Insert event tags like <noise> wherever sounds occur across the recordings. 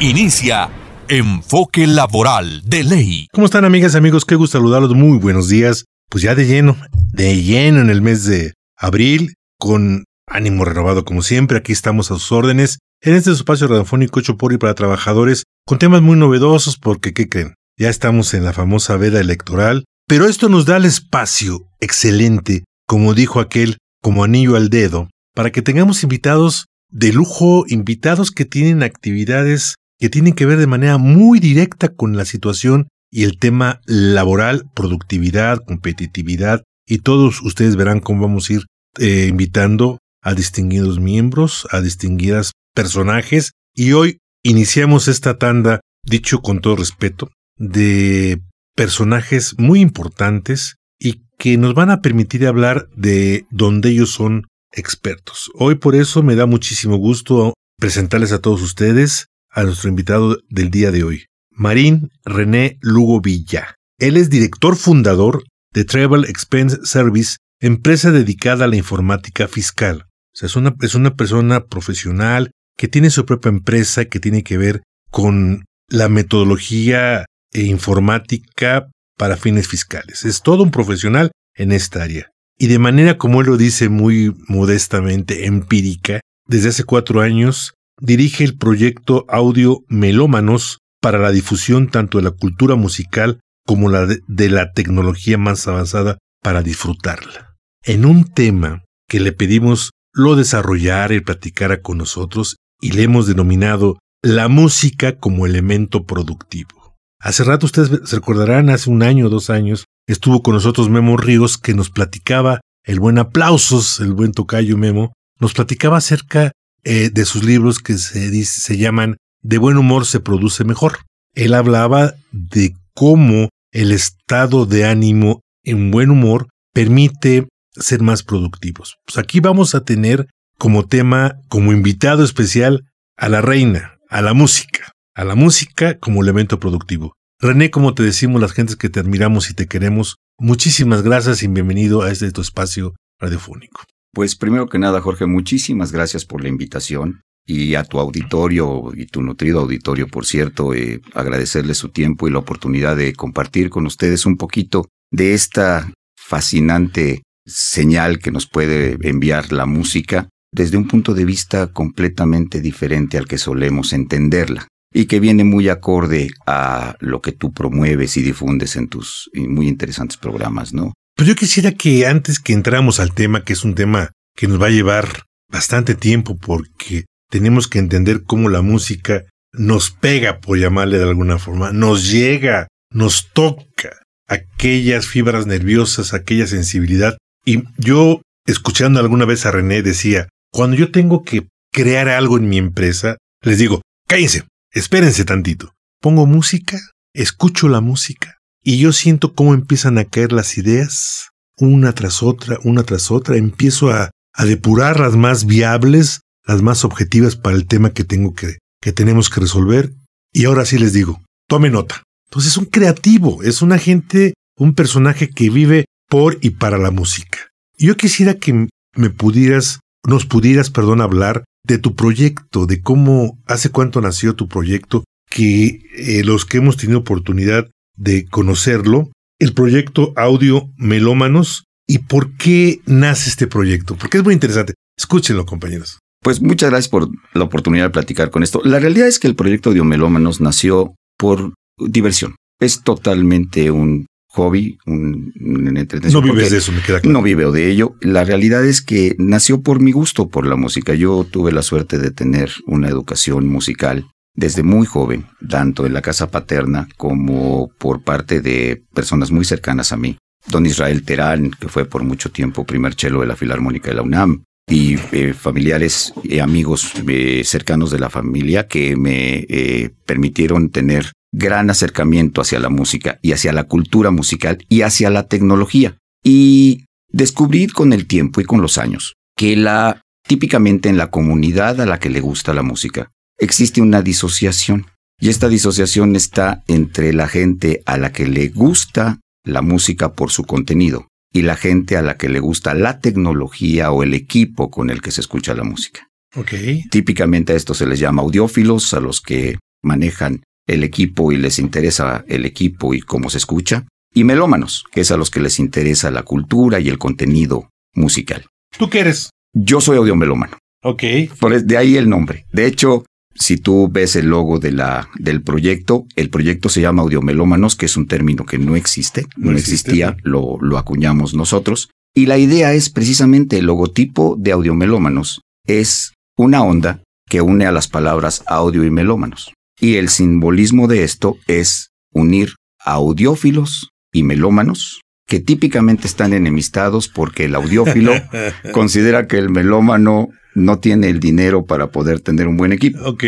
Inicia Enfoque Laboral de Ley. ¿Cómo están amigas y amigos? Qué gusto saludarlos. Muy buenos días. Pues ya de lleno, de lleno en el mes de abril, con ánimo renovado como siempre. Aquí estamos a sus órdenes en este espacio radiofónico hecho por y para trabajadores con temas muy novedosos porque, ¿qué creen? Ya estamos en la famosa veda electoral, pero esto nos da el espacio excelente, como dijo aquel, como anillo al dedo, para que tengamos invitados de lujo, invitados que tienen actividades que tienen que ver de manera muy directa con la situación y el tema laboral, productividad, competitividad, y todos ustedes verán cómo vamos a ir eh, invitando a distinguidos miembros, a distinguidas personajes, y hoy iniciamos esta tanda, dicho con todo respeto, de personajes muy importantes y que nos van a permitir hablar de donde ellos son expertos. Hoy por eso me da muchísimo gusto presentarles a todos ustedes a nuestro invitado del día de hoy, Marín René Lugo Villa. Él es director fundador de Travel Expense Service, empresa dedicada a la informática fiscal. O sea, es una, es una persona profesional que tiene su propia empresa que tiene que ver con la metodología e informática para fines fiscales. Es todo un profesional en esta área. Y de manera, como él lo dice muy modestamente, empírica, desde hace cuatro años dirige el proyecto Audio Melómanos para la difusión tanto de la cultura musical como la de, la tecnología más avanzada para disfrutarla. En un tema que le pedimos lo desarrollara y platicara con nosotros y le hemos denominado la música como elemento productivo. Hace rato ustedes se recordarán, hace un año o dos años, estuvo con nosotros Memo Ríos que nos platicaba, el buen aplausos, el buen tocayo Memo, nos platicaba acerca eh, de sus libros que se, se llaman De buen humor se produce mejor. Él hablaba de cómo el estado de ánimo en buen humor permite ser más productivos. Pues aquí vamos a tener como tema, como invitado especial, a la reina, a la música, a la música como elemento productivo. René, como te decimos las gentes que te admiramos y te queremos, muchísimas gracias y bienvenido a este tu espacio radiofónico. Pues primero que nada, Jorge, muchísimas gracias por la invitación y a tu auditorio y tu nutrido auditorio, por cierto, eh, agradecerle su tiempo y la oportunidad de compartir con ustedes un poquito de esta fascinante señal que nos puede enviar la música desde un punto de vista completamente diferente al que solemos entenderla y que viene muy acorde a lo que tú promueves y difundes en tus muy interesantes programas, ¿no? Pero yo quisiera que antes que entramos al tema, que es un tema que nos va a llevar bastante tiempo porque tenemos que entender cómo la música nos pega, por llamarle de alguna forma, nos llega, nos toca aquellas fibras nerviosas, aquella sensibilidad. Y yo, escuchando alguna vez a René, decía, cuando yo tengo que crear algo en mi empresa, les digo, cállense, espérense tantito. Pongo música, escucho la música, y yo siento cómo empiezan a caer las ideas, una tras otra, una tras otra. Empiezo a, a depurar las más viables, las más objetivas para el tema que tengo que, que tenemos que resolver. Y ahora sí les digo, tome nota. Entonces es un creativo, es un agente, un personaje que vive por y para la música. Yo quisiera que me pudieras, nos pudieras, perdón, hablar de tu proyecto, de cómo, hace cuánto nació tu proyecto, que eh, los que hemos tenido oportunidad de conocerlo, el proyecto Audio Melómanos y por qué nace este proyecto, porque es muy interesante. Escúchenlo, compañeros. Pues muchas gracias por la oportunidad de platicar con esto. La realidad es que el proyecto Audio Melómanos nació por diversión. Es totalmente un hobby, un, entretenimiento. No vives de eso, me queda claro. No vivo de ello. La realidad es que nació por mi gusto por la música. Yo tuve la suerte de tener una educación musical desde muy joven, tanto en la casa paterna como por parte de personas muy cercanas a mí. Don Israel Terán, que fue por mucho tiempo primer chelo de la Filarmónica de la UNAM, y eh, familiares y amigos eh, cercanos de la familia que me eh, permitieron tener gran acercamiento hacia la música y hacia la cultura musical y hacia la tecnología. Y descubrí con el tiempo y con los años que la típicamente en la comunidad a la que le gusta la música existe una disociación. Y esta disociación está entre la gente a la que le gusta la música por su contenido y la gente a la que le gusta la tecnología o el equipo con el que se escucha la música. Okay. Típicamente a esto se les llama audiófilos, a los que manejan el equipo y les interesa el equipo y cómo se escucha, y melómanos, que es a los que les interesa la cultura y el contenido musical. ¿Tú qué eres? Yo soy audiomelómano. Ok. Por de ahí el nombre. De hecho, si tú ves el logo de la, del proyecto, el proyecto se llama Audiomelómanos, que es un término que no existe, no, no existía, lo, lo acuñamos nosotros. Y la idea es precisamente el logotipo de Audiomelómanos es una onda que une a las palabras audio y melómanos. Y el simbolismo de esto es unir audiófilos y melómanos que típicamente están enemistados porque el audiófilo <laughs> considera que el melómano no tiene el dinero para poder tener un buen equipo. Ok.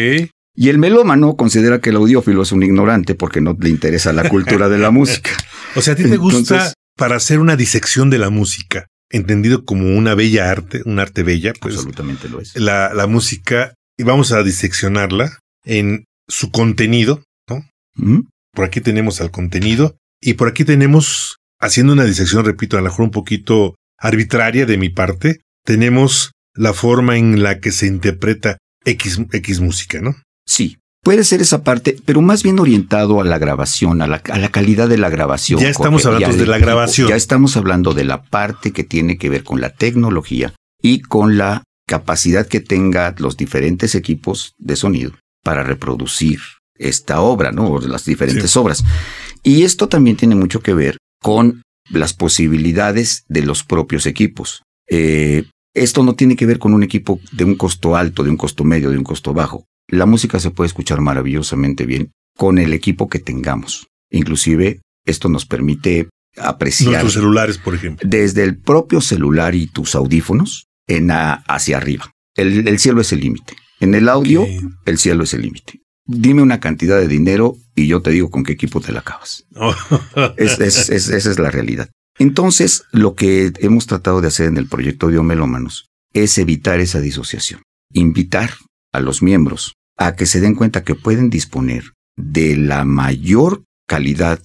Y el melómano considera que el audiófilo es un ignorante porque no le interesa la cultura de la <laughs> música. O sea, a ti te gusta Entonces, para hacer una disección de la música, entendido como una bella arte, un arte bella, pues. Absolutamente lo es. La, la música, y vamos a diseccionarla en su contenido, ¿no? ¿Mm? Por aquí tenemos al contenido y por aquí tenemos, haciendo una disección, repito, a lo mejor un poquito arbitraria de mi parte, tenemos la forma en la que se interpreta X, X música, ¿no? Sí, puede ser esa parte, pero más bien orientado a la grabación, a la, a la calidad de la grabación. Ya estamos hablando de la grabación. Ya estamos hablando de la parte que tiene que ver con la tecnología y con la capacidad que tenga los diferentes equipos de sonido para reproducir esta obra, ¿no? O las diferentes Sí. obras. Y esto también tiene mucho que ver con las posibilidades de los propios equipos. Eh, esto no tiene que ver con un equipo de un costo alto, de un costo medio, de un costo bajo. La música se puede escuchar maravillosamente bien con el equipo que tengamos. Inclusive, esto nos permite apreciar Nuestros celulares, por ejemplo. desde el propio celular y tus audífonos en a- hacia arriba. El, el cielo es el límite. En el audio, el cielo es el límite. Dime una cantidad de dinero y yo te digo con qué equipo te la acabas. <laughs> Es- es- es- esa es la realidad. Entonces, lo que hemos tratado de hacer en el proyecto Melómanos es evitar esa disociación. Invitar a los miembros a que se den cuenta que pueden disponer de la mayor calidad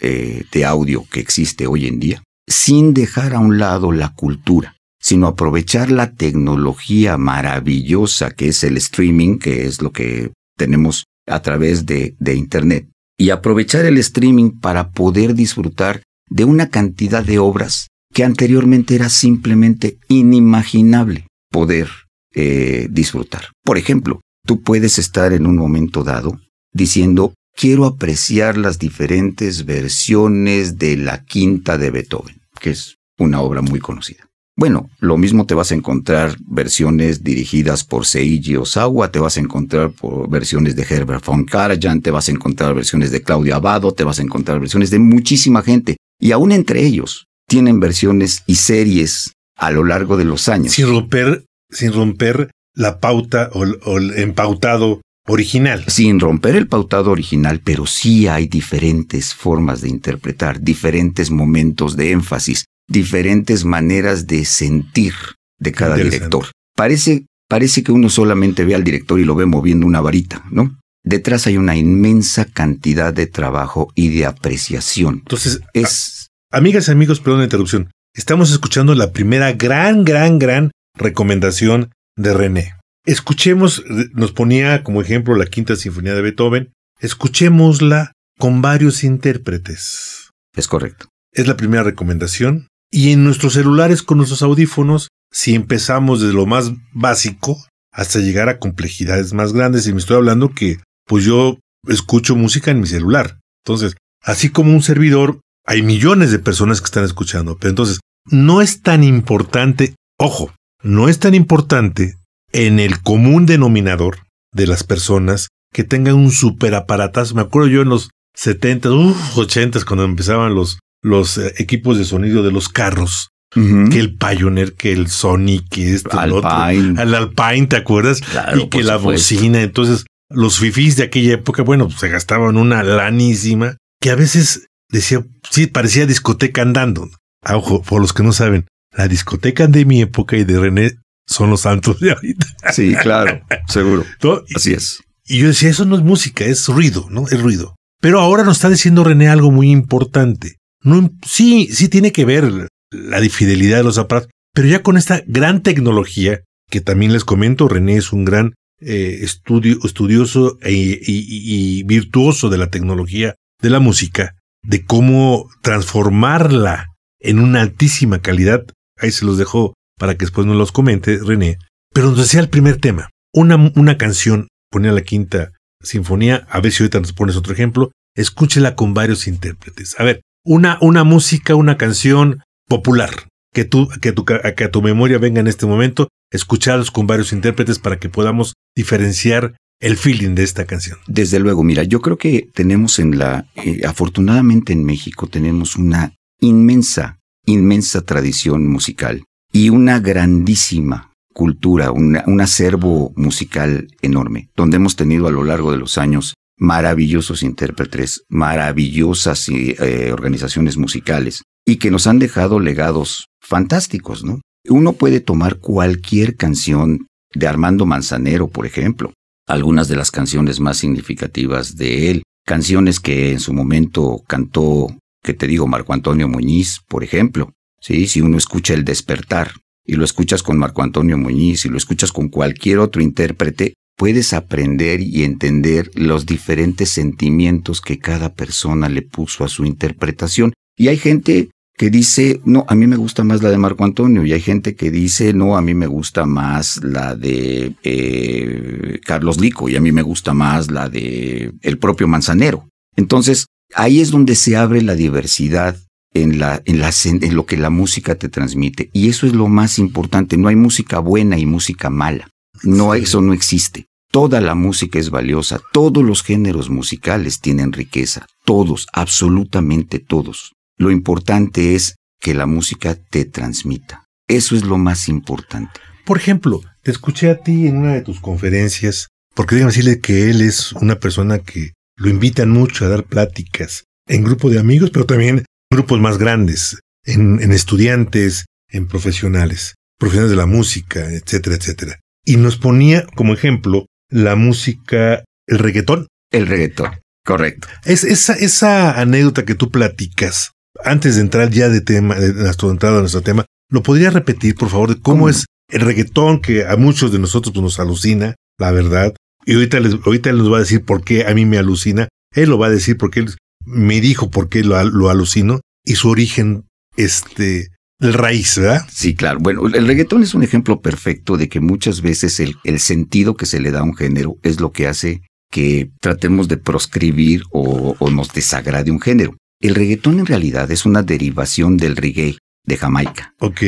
eh, de audio que existe hoy en día, sin dejar a un lado la cultura, sino aprovechar la tecnología maravillosa que es el streaming, que es lo que tenemos a través de, de Internet, y aprovechar el streaming para poder disfrutar de una cantidad de obras que anteriormente era simplemente inimaginable poder eh, disfrutar. Por ejemplo, tú puedes estar en un momento dado diciendo, quiero apreciar las diferentes versiones de la quinta de Beethoven, que es una obra muy conocida. Bueno, lo mismo te vas a encontrar versiones dirigidas por Seiji Osawa, te vas a encontrar versiones de Herbert von Karajan, te vas a encontrar versiones de Claudio Abado, te vas a encontrar versiones de muchísima gente. Y aún entre ellos tienen versiones y series a lo largo de los años. sin romper, sin romper la pauta o, el- o el empautado original. sin romper el pautado original, pero sí hay diferentes formas de interpretar, diferentes momentos de énfasis, diferentes maneras de sentir de cada director. Parece, parece que uno solamente ve al director y lo ve moviendo una varita, ¿no? Detrás hay una inmensa cantidad de trabajo y de apreciación. Entonces, Es a- amigas y amigos, perdón la interrupción. Estamos escuchando la primera gran, gran, gran recomendación de René. Escuchemos, nos ponía como ejemplo la quinta sinfonía de Beethoven. Escuchémosla con varios intérpretes. es correcto. Es la primera recomendación. Y en nuestros celulares con nuestros audífonos, si empezamos desde lo más básico hasta llegar a complejidades más grandes, y me estoy hablando que pues yo escucho música en mi celular. Entonces, así como un servidor, hay millones de personas que están escuchando. Pero entonces, no es tan importante, ojo, no es tan importante en el común denominador de las personas que tengan un super aparatazo. Me acuerdo yo en los 70, uf, 80 cuando empezaban los, los eh, equipos de sonido de los carros. que el Pioneer, que el Sony, que esto, Alpine. Otro, al Alpine, ¿te acuerdas? y que la bocina. Entonces, los fifís de aquella época, bueno, pues, se gastaban una lanísima que a veces decía, sí, parecía discoteca andando. Ah, ojo, por los que no saben, la discoteca de mi época y de René son los santos de ahorita. Sí, claro, seguro. <laughs> Así es. Y yo decía, eso no es música, es ruido, ¿no? Es ruido. Pero ahora nos está diciendo René algo muy importante. No, sí, sí tiene que ver la fidelidad de los aparatos, pero ya con esta gran tecnología, que también les comento, René es un gran eh, estudio, estudioso e, y, virtuoso de la tecnología de la música, de cómo transformarla en una altísima calidad. Ahí se los dejo para que después nos los comente René. Pero nos decía el primer tema, una, una canción, ponía la quinta sinfonía, a ver si ahorita nos pones otro ejemplo, escúchela con varios intérpretes. A ver, una, una música, una canción popular, que, tú, que, tu, que a tu memoria venga en este momento, escucharlos con varios intérpretes para que podamos diferenciar el feeling de esta canción. Desde luego, mira, yo creo que tenemos en la, eh, afortunadamente en México tenemos una inmensa, inmensa tradición musical y una grandísima cultura, un acervo musical enorme, donde hemos tenido a lo largo de los años maravillosos intérpretes, maravillosas eh, organizaciones musicales y que nos han dejado legados fantásticos, ¿no? Uno puede tomar cualquier canción de Armando Manzanero, por ejemplo, algunas de las canciones más significativas de él, canciones que en su momento cantó, que te digo, Marco Antonio Muñiz, por ejemplo. Sí, si uno escucha El despertar y lo escuchas con Marco Antonio Muñiz y lo escuchas con cualquier otro intérprete, puedes aprender y entender los diferentes sentimientos que cada persona le puso a su interpretación. Y hay gente que dice, no, a mí me gusta más la de Marco Antonio, y hay gente que dice, no, a mí me gusta más la de eh, Carlos Lico, y a mí me gusta más la de el propio Manzanero. Entonces, ahí es donde se abre la diversidad en, la, en, la, en lo que la música te transmite. Y eso es lo más importante. No hay música buena y música mala. No, eso no existe. Toda la música es valiosa, todos los géneros musicales tienen riqueza, todos, absolutamente todos. Lo importante es que la música te transmita. Eso es lo más importante. Por ejemplo, te escuché a ti en una de tus conferencias, porque déjame decirle que él es una persona que lo invitan mucho a dar pláticas en grupo de amigos, pero también en grupos más grandes, en, en estudiantes, en profesionales, profesionales de la música, etcétera, etcétera. Y nos ponía como ejemplo la música, el reggaetón. El reggaetón, correcto. Es esa, esa anécdota que tú platicas, antes de entrar ya de tema, de nuestra entrada a nuestro tema, ¿lo podría repetir, por favor, de cómo, es el reggaetón que a muchos de nosotros pues, nos alucina, la verdad? Y ahorita les, ahorita les va a decir por qué a mí me alucina. Él lo va a decir porque él me dijo por qué lo, lo alucino y su origen, este, el raíz, ¿verdad? Sí, claro. Bueno, el reggaetón es un ejemplo perfecto de que muchas veces el, el sentido que se le da a un género es lo que hace que tratemos de proscribir o, nos desagrade un género. El reggaetón en realidad es una derivación del reggae de Jamaica. Ok.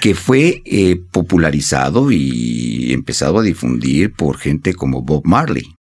Que fue eh, popularizado y empezado a difundir por gente como Bob Marley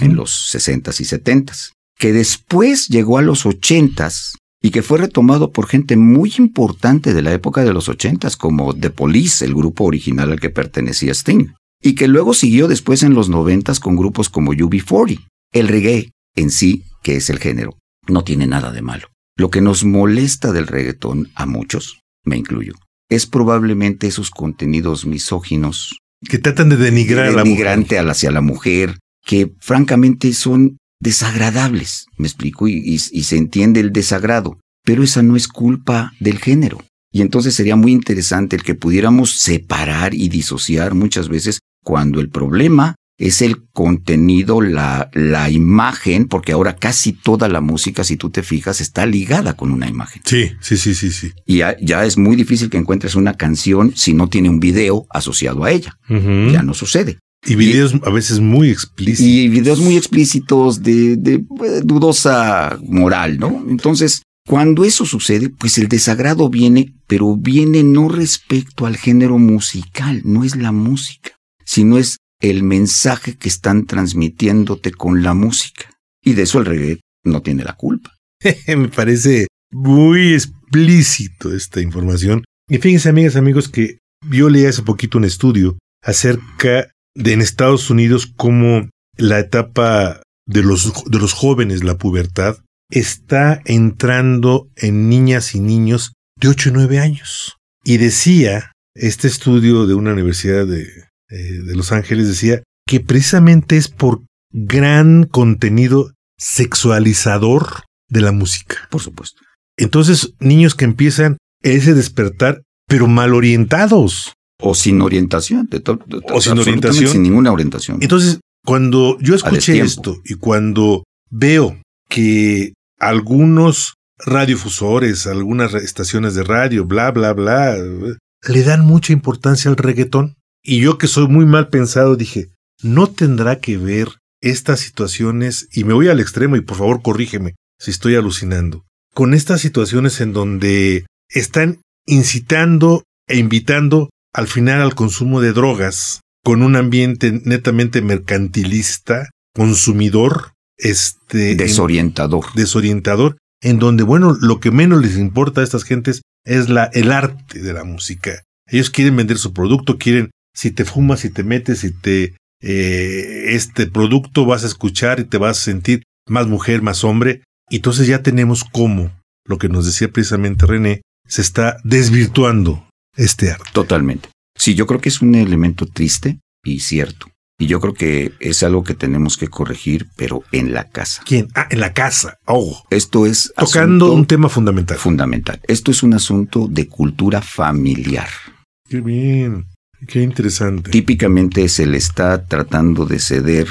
en los 60s y 70s. Que después llegó a los 80s y que fue retomado por gente muy importante de la época de los ochentas, como The Police, el grupo original al que pertenecía Sting, y que luego siguió después en los noventas con grupos como UB40. El reggae en sí, que es el género, no tiene nada de malo. Lo que nos molesta del reggaetón a muchos, me incluyo, es probablemente esos contenidos misóginos que tratan de denigrar a la mujer. hacia la mujer, que francamente son desagradables, me explico, y, se entiende el desagrado, pero esa no es culpa del género. Y entonces sería muy interesante el que pudiéramos separar y disociar muchas veces cuando el problema es el contenido, la, la imagen, porque ahora casi toda la música, si tú te fijas, está ligada con una imagen. Sí, sí, sí, sí, sí. Y ya, es muy difícil que encuentres una canción si no tiene un video asociado a ella. Ya no sucede. Y videos a veces muy explícitos. Y videos muy explícitos de, de, eh, dudosa moral, ¿no? Entonces, cuando eso sucede, pues el desagrado viene, pero viene no respecto al género musical, no es la música, sino es el mensaje que están transmitiéndote con la música. Y de eso el reggae no tiene la culpa. <laughs> Me parece muy explícito esta información Y fíjense, amigas, amigos, que yo leí hace poquito un estudio acerca de en Estados Unidos cómo la etapa de los, de los jóvenes, la pubertad, está entrando en niñas y niños de 8 y 9 años. Y decía, este estudio de una universidad de, eh, de Los Ángeles decía que precisamente es por gran contenido sexualizador de la música. Por supuesto. Entonces, niños que empiezan ese despertar, pero mal orientados. O sin orientación. De to- de- O sin orientación. Sin ninguna orientación. Entonces, cuando yo escuché esto y cuando veo que algunos radiofusores, algunas estaciones de radio, bla, bla, bla, le dan mucha importancia al reggaetón. Y yo que soy muy mal pensado dije, no tendrá que ver estas situaciones, y me voy al extremo y por favor corrígeme si estoy alucinando, con estas situaciones en donde están incitando e invitando al final al consumo de drogas con un ambiente netamente mercantilista, consumidor, este en- Desorientador. desorientador, en donde, bueno, lo que menos les importa a estas gentes es la, el arte de la música. Ellos quieren vender su producto, quieren, si te fumas, si te metes, si te, eh, este producto vas a escuchar y te vas a sentir más mujer, más hombre. Y entonces ya tenemos cómo, lo que nos decía precisamente René, se está desvirtuando este arte. Totalmente. Sí, yo creo que es un elemento triste y cierto. Y yo creo que es algo que tenemos que corregir, pero en la casa. ¿Quién? Ah, en la casa. Oh, Esto es tocando un tema fundamental. fundamental. Esto es un asunto de cultura familiar. Qué bien, qué interesante. Típicamente se le está tratando de ceder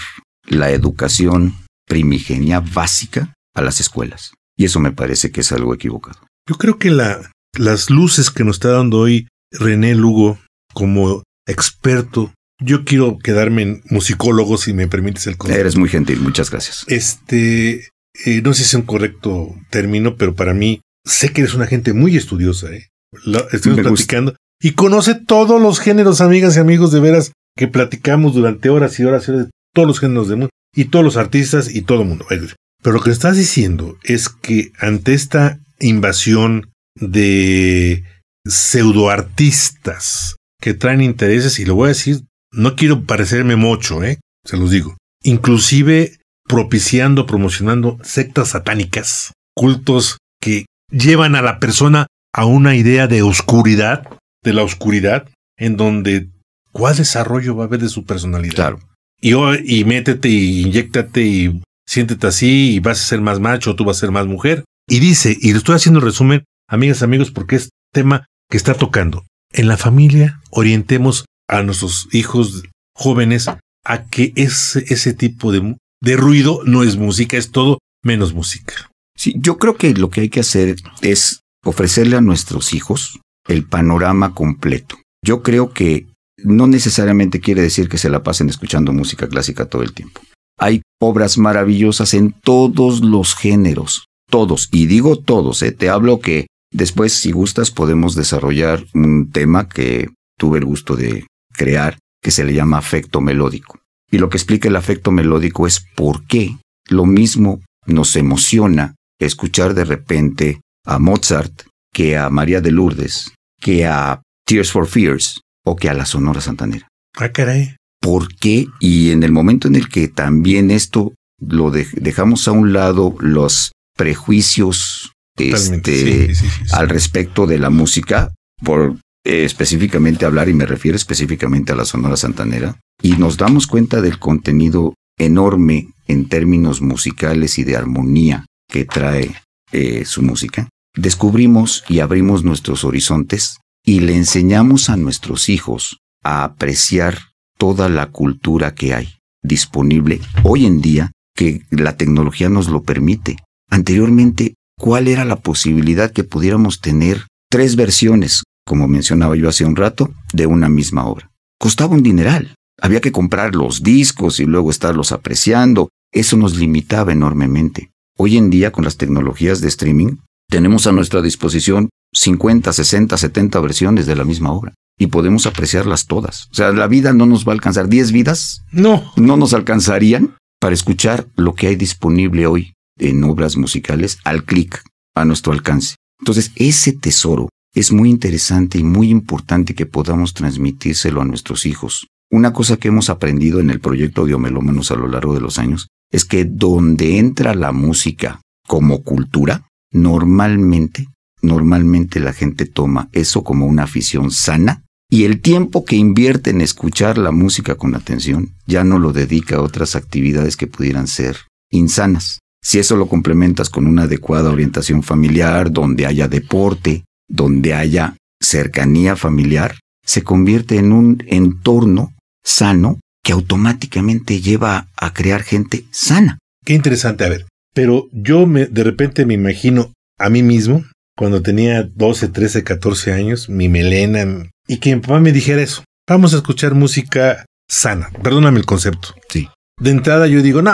la educación primigenia básica a las escuelas. Y eso me parece que es algo equivocado. Yo creo que la, las luces que nos está dando hoy René Lugo como experto, yo quiero quedarme en musicólogo si me permites el concepto. Eres muy gentil, muchas gracias. Este, eh, no sé si es un correcto término, pero para mí sé que eres una gente muy estudiosa. ¿eh? La- estuvimos Me gusta. platicando y conoce todos los géneros, amigas y amigos, de veras que platicamos durante horas y horas y horas de todos los géneros del mundo y todos los artistas y todo el mundo. Pero lo que estás diciendo es que ante esta invasión de pseudoartistas que traen intereses, y lo voy a decir, no quiero parecerme mocho, ¿eh? se los digo, inclusive propiciando, promocionando sectas satánicas, cultos que llevan a la persona a una idea de oscuridad, de la oscuridad, en donde ¿cuál desarrollo va a haber de su personalidad? Claro. Y, y métete y inyéctate y siéntete así y vas a ser más macho, tú vas a ser más mujer. Y dice, y estoy haciendo el resumen, amigas, amigos, porque es tema que está tocando. En la familia orientemos a nuestros hijos jóvenes a que ese, ese tipo de, de ruido no es música, es todo menos música. Sí, yo creo que lo que hay que hacer es ofrecerle a nuestros hijos el panorama completo. Yo creo que no necesariamente quiere decir que se la pasen escuchando música clásica todo el tiempo. Hay obras maravillosas en todos los géneros, todos, y digo todos, ¿eh? te hablo que después, si gustas, podemos desarrollar un tema que tuve el gusto de crear, que se le llama afecto melódico. Y lo que explica el afecto melódico es por qué lo mismo nos emociona escuchar de repente a Mozart que a María de Lourdes, que a Tears for Fears o que a la Sonora Santanera. Ah, caray. ¿Por qué? Y en el momento en el que también esto lo de- dejamos a un lado los prejuicios este, Sí, sí, sí, sí. al respecto de la música, por eh, específicamente hablar, y me refiero específicamente a la Sonora Santanera, y nos damos cuenta del contenido enorme en términos musicales y de armonía que trae eh, su música, descubrimos y abrimos nuestros horizontes y le enseñamos a nuestros hijos a apreciar toda la cultura que hay disponible hoy en día que la tecnología nos lo permite. Anteriormente, ¿cuál era la posibilidad que pudiéramos tener tres versiones, como mencionaba yo hace un rato, de una misma obra? Costaba un dineral. Había que comprar los discos y luego estarlos apreciando. Eso nos limitaba enormemente. Hoy en día, con las tecnologías de streaming, tenemos a nuestra disposición 50, 60, 70 versiones de la misma obra y podemos apreciarlas todas. O sea, la vida no nos va a alcanzar. 10 vidas No. no nos alcanzarían para escuchar lo que hay disponible hoy en obras musicales al clic, a nuestro alcance. Entonces, ese tesoro es muy interesante y muy importante que podamos transmitírselo a nuestros hijos. Una cosa que hemos aprendido en el proyecto Audiomelómanos a lo largo de los años es que donde entra la música como cultura, normalmente, normalmente la gente toma eso como una afición sana y el tiempo que invierte en escuchar la música con atención ya no lo dedica a otras actividades que pudieran ser insanas. Si eso lo complementas con una adecuada orientación familiar, donde haya deporte, donde haya cercanía familiar, se convierte en un entorno sano que automáticamente lleva a crear gente sana. Qué interesante, a ver. Pero yo me, de repente me imagino a mí mismo, cuando tenía 12, 13, 14 años, mi melena, y que mi papá me dijera eso. Vamos a escuchar música sana. Perdóname el concepto. Sí. De entrada yo digo, no,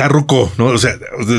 está ruco, ¿no? O sea,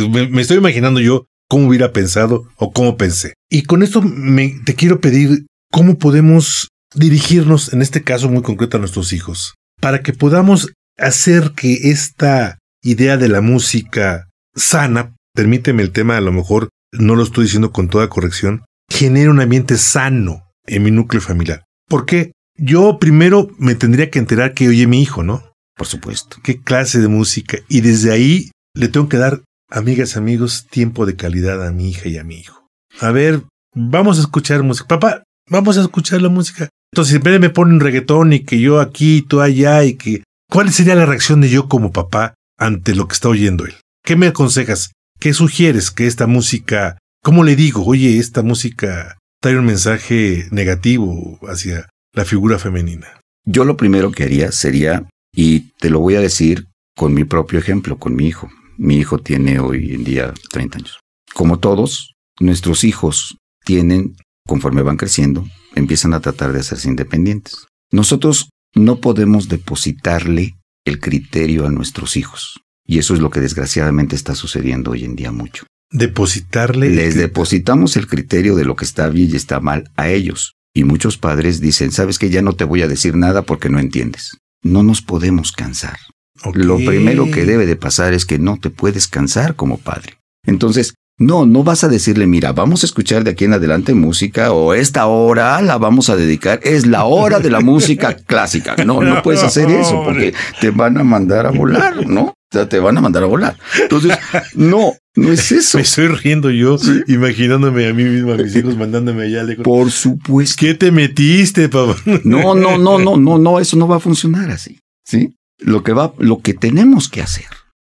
me, estoy imaginando yo cómo hubiera pensado o cómo pensé. Y con esto me, te quiero pedir cómo podemos dirigirnos, en este caso muy concreto, a nuestros hijos, para que podamos hacer que esta idea de la música sana, permíteme el tema, a lo mejor no lo estoy diciendo con toda corrección, genere un ambiente sano en mi núcleo familiar. Porque yo primero me tendría que enterar que oye mi hijo, ¿no? Por supuesto. ¿Qué clase de música? Y desde ahí le tengo que dar, amigas, amigos, tiempo de calidad a mi hija y a mi hijo. A ver, vamos a escuchar música. Papá, vamos a escuchar la música. Entonces, siempre me pone un reggaetón y que yo aquí y tú allá y que... ¿Cuál sería la reacción de yo como papá ante lo que está oyendo él? ¿Qué me aconsejas? ¿Qué sugieres que esta música... ¿Cómo le digo? Oye, esta música trae un mensaje negativo hacia la figura femenina. Yo lo primero que haría sería, y te lo voy a decir con mi propio ejemplo, con mi hijo. Mi hijo tiene hoy en día 30 años. Como todos, nuestros hijos tienen, conforme van creciendo, empiezan a tratar de hacerse independientes. Nosotros no podemos depositarle el criterio a nuestros hijos. Y eso es lo que desgraciadamente está sucediendo hoy en día mucho depositarle. Les depositamos el criterio de lo que está bien y está mal a ellos. Y muchos padres dicen, sabes que ya no te voy a decir nada porque no entiendes. No nos podemos cansar. Lo primero que debe de pasar es que no te puedes cansar como padre. Entonces, no, no vas a decirle, mira, vamos a escuchar de aquí en adelante música o esta hora la vamos a dedicar, es la hora de la <laughs> música clásica. No, no puedes hacer eso porque te van a mandar a volar, ¿no? O sea, te van a mandar a volar. Entonces, no, no es <laughs> eso. Me estoy riendo yo, imaginándome a mí mismo, a mis hijos mandándome allá. Lejos. Por supuesto. ¿Qué te metiste, papá? No, no, no, no, no, no, eso no va a funcionar así. ¿Sí? Lo que va, lo que tenemos que hacer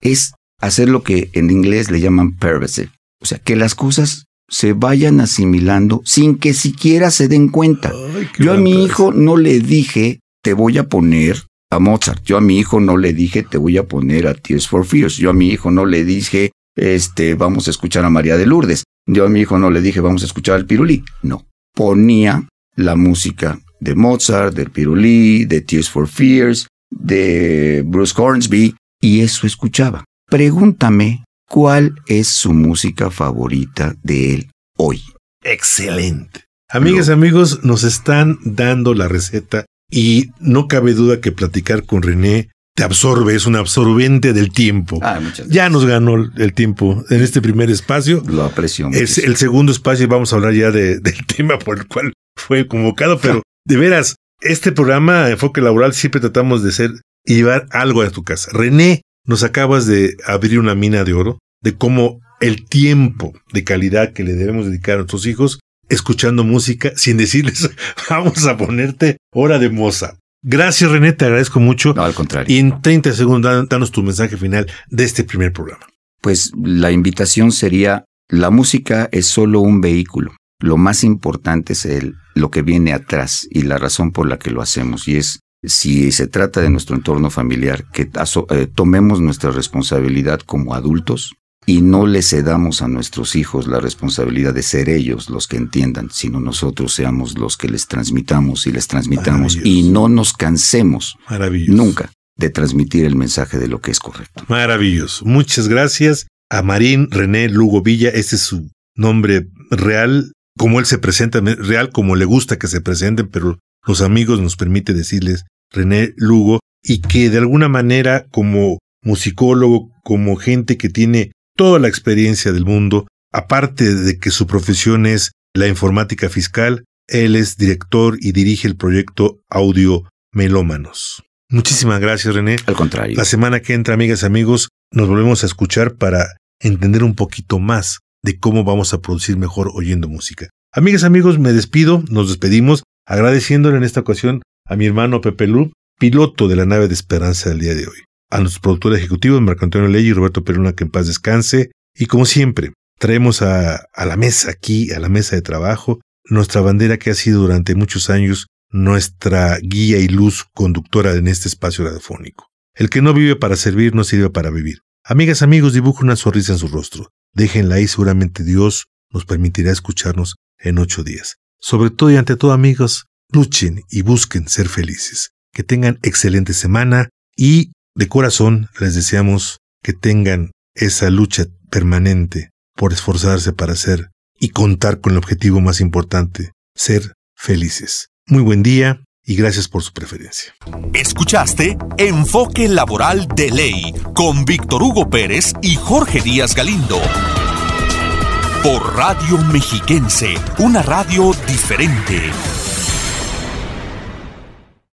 es hacer lo que en inglés le llaman pervasive. O sea, que las cosas se vayan asimilando sin que siquiera se den cuenta. Yo a mi hijo no le dije, te voy a poner a Mozart. Yo a mi hijo no le dije, te voy a poner a Tears for Fears. Yo a mi hijo no le dije, este, vamos a escuchar a María de Lourdes. Yo a mi hijo no le dije, vamos a escuchar al Pirulí. No. Ponía la música de Mozart, del Pirulí, de Tears for Fears, de Bruce Hornsby, y eso escuchaba. Pregúntame cuál es su música favorita de él hoy. Excelente. Amigas y amigos, nos están dando la receta y no cabe duda que platicar con René te absorbe, es un absorbente del tiempo. Ah, ya nos ganó el tiempo en este primer espacio. Lo aprecio. Es el segundo espacio y vamos a hablar ya del <laughs> tema por el cual fue convocado, pero de veras, este programa Enfoque Laboral siempre tratamos de ser y llevar algo a tu casa. René, nos acabas de abrir una mina de oro de cómo el tiempo de calidad que le debemos dedicar a nuestros hijos escuchando música sin decirles <laughs> vamos a ponerte hora de moza. Gracias René, te agradezco mucho. No, al contrario. Y en 30 segundos, danos tu mensaje final de este primer programa. Pues la invitación sería, la música es solo un vehículo. Lo más importante es el, lo que viene atrás y la razón por la que lo hacemos. Y es, si se trata de nuestro entorno familiar, que eh, tomemos nuestra responsabilidad como adultos y no le cedamos a nuestros hijos la responsabilidad de ser ellos los que entiendan, sino nosotros seamos los que les transmitamos y les transmitamos y no nos cansemos nunca de transmitir el mensaje de lo que es correcto. Maravilloso. Muchas gracias a Marín René Lugo Villa. Este es su nombre real, como él se presenta, real como le gusta que se presenten, pero los amigos nos permite decirles René Lugo y que de alguna manera como musicólogo, como gente que tiene toda la experiencia del mundo, aparte de que su profesión es la informática fiscal. Él es director y dirige el proyecto Audio Melómanos. Muchísimas gracias, René. Al contrario. La semana que entra, amigas y amigos, nos volvemos a escuchar para entender un poquito más de cómo vamos a producir mejor oyendo música. Amigas y amigos, me despido, nos despedimos, agradeciéndole en esta ocasión a mi hermano Pepe Lu, piloto de la nave de esperanza del día de hoy. A nuestros productores ejecutivos, Marco Antonio Ley y Roberto Peruna, que en paz descanse. Y como siempre, traemos a, a la mesa aquí, a la mesa de trabajo, nuestra bandera que ha sido durante muchos años nuestra guía y luz conductora en este espacio radiofónico. El que no vive para servir no sirve para vivir. Amigas, amigos, dibujo una sonrisa en su rostro. Déjenla ahí, seguramente Dios nos permitirá escucharnos en ocho días. Sobre todo y ante todo, amigos, luchen y busquen ser felices. Que tengan excelente semana y de corazón les deseamos que tengan esa lucha permanente por esforzarse para ser y contar con el objetivo más importante, ser felices. Muy buen día y gracias por su preferencia. Escuchaste Enfoque Laboral de Ley con Víctor Hugo Pérez y Jorge Díaz Galindo. Por Radio Mexiquense, una radio diferente.